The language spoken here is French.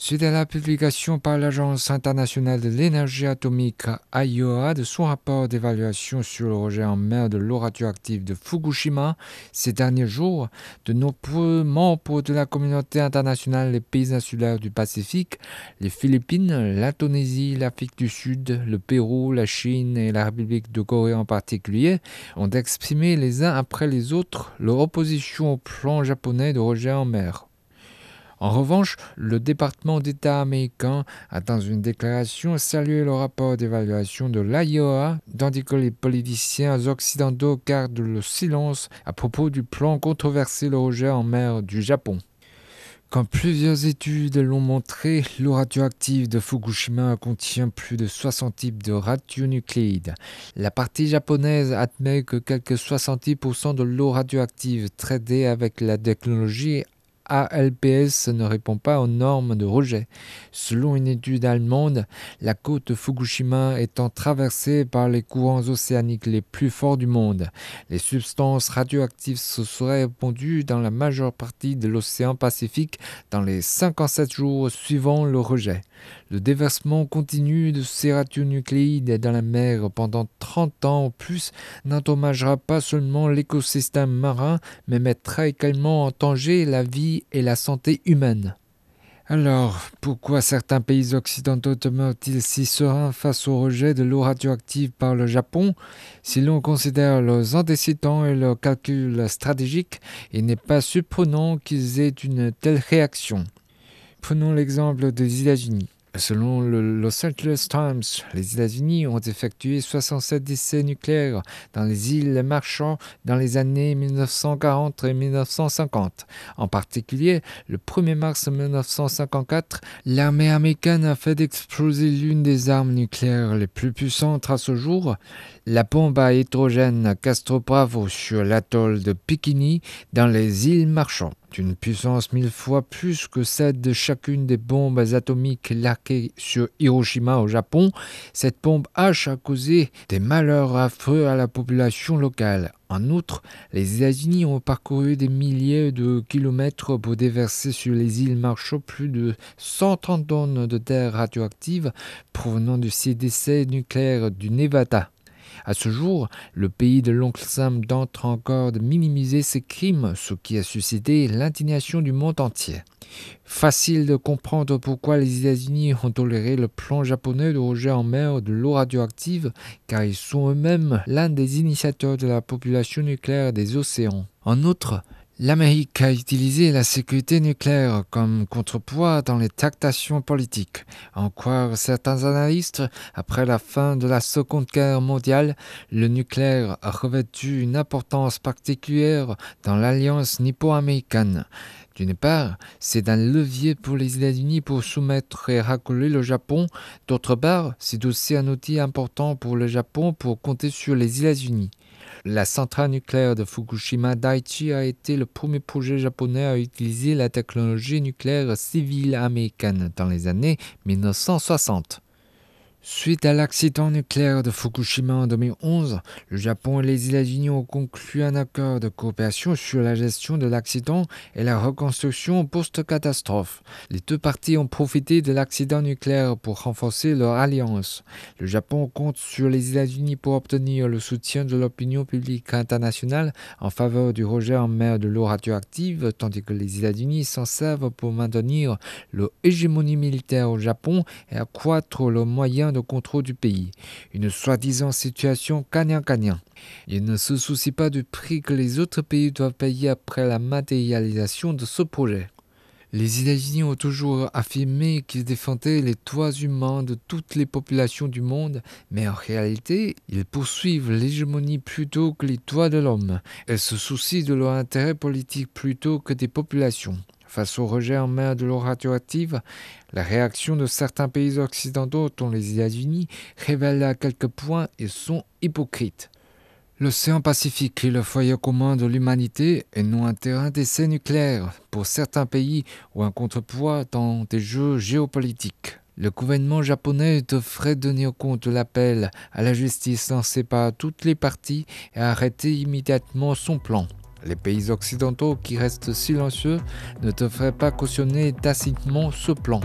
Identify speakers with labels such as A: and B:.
A: Suite à la publication par l'Agence internationale de l'énergie atomique AIOA de son rapport d'évaluation sur le rejet en mer de l'eau radioactive de Fukushima ces derniers jours, de nombreux membres de la communauté internationale des pays insulaires du Pacifique, les Philippines, l'Indonésie, l'Afrique du Sud, le Pérou, la Chine et la République de Corée en particulier, ont exprimé les uns après les autres leur opposition au plan japonais de rejet en mer. En revanche, le département d'État américain a dans une déclaration salué le rapport d'évaluation de l'IOA, tandis que les politiciens occidentaux gardent le silence à propos du plan controversé le rejet en mer du Japon. Comme plusieurs études l'ont montré, l'eau radioactive de Fukushima contient plus de 60 types de radionucléides. La partie japonaise admet que quelques 70% de l'eau radioactive traitée avec la technologie ALPS ne répond pas aux normes de rejet. Selon une étude allemande, la côte Fukushima étant traversée par les courants océaniques les plus forts du monde, les substances radioactives se seraient répandues dans la majeure partie de l'océan Pacifique dans les 57 jours suivant le rejet. Le déversement continu de ces radionucléides dans la mer pendant 30 ans ou plus n'endommagera pas seulement l'écosystème marin, mais mettra également en danger la vie et la santé humaine. Alors, pourquoi certains pays occidentaux demeurent-ils si sereins face au rejet de l'eau radioactive par le Japon Si l'on considère leurs antécédents et leurs calculs stratégiques, il n'est pas surprenant qu'ils aient une telle réaction? Prenons l'exemple des États-Unis. Selon le Los Angeles Times, les États-Unis ont effectué 67 essais nucléaires dans les îles Marshall dans les années 1940 et 1950. En particulier, le 1er mars 1954, l'armée américaine a fait exploser l'une des armes nucléaires les plus puissantes à ce jour, la bombe à hydrogène Castro Bravo sur l'atoll de Bikini dans les îles Marshall d'une puissance mille fois plus que celle de chacune des bombes atomiques larguées sur Hiroshima au Japon, cette bombe H a causé des malheurs affreux à la population locale. En outre, les États-Unis ont parcouru des milliers de kilomètres pour déverser sur les îles Marshall plus de 130 tonnes de terre radioactive provenant de ces décès nucléaires du Nevada. À ce jour, le pays de l'oncle Sam tente encore de minimiser ces crimes, ce qui a suscité l'indignation du monde entier. Facile de comprendre pourquoi les États-Unis ont toléré le plan japonais de rejet en mer de l'eau radioactive, car ils sont eux-mêmes l'un des initiateurs de la population nucléaire des océans. En outre, L'Amérique a utilisé la sécurité nucléaire comme contrepoids dans les tractations politiques. En croire certains analystes, après la fin de la Seconde Guerre mondiale, le nucléaire a revêtu une importance particulière dans l'alliance nippo-américaine. D'une part, c'est un levier pour les États-Unis pour soumettre et racoler le Japon. D'autre part, c'est aussi un outil important pour le Japon pour compter sur les États-Unis. La centrale nucléaire de Fukushima Daiichi a été le premier projet japonais à utiliser la technologie nucléaire civile américaine dans les années 1960. Suite à l'accident nucléaire de Fukushima en 2011, le Japon et les États-Unis ont conclu un accord de coopération sur la gestion de l'accident et la reconstruction post-catastrophe. Les deux parties ont profité de l'accident nucléaire pour renforcer leur alliance. Le Japon compte sur les États-Unis pour obtenir le soutien de l'opinion publique internationale en faveur du rejet en mer de l'eau radioactive, tandis que les États-Unis s'en servent pour maintenir leur hégémonie militaire au Japon et accroître leurs moyens de contrôle du pays. Une soi-disant situation gagnant-gagnant. Il ne se soucie pas du prix que les autres pays doivent payer après la matérialisation de ce projet. Les États-Unis ont toujours affirmé qu'ils défendaient les droits humains de toutes les populations du monde, mais en réalité, ils poursuivent l'hégémonie plutôt que les droits de l'homme. Ils se soucient de leur intérêt politique plutôt que des populations. Face au rejet en mer de l'eau radioactive, la réaction de certains pays occidentaux, dont les États-Unis, révèle à quelques points ils sont hypocrites. L'océan Pacifique est le foyer commun de l'humanité et non un terrain d'essai nucléaire pour certains pays ou un contrepoids dans des jeux géopolitiques. Le gouvernement japonais devrait donner compte de l'appel à la justice lancé par toutes les parties et arrêter immédiatement son plan. Les pays occidentaux qui restent silencieux ne devraient pas cautionner tacitement ce plan.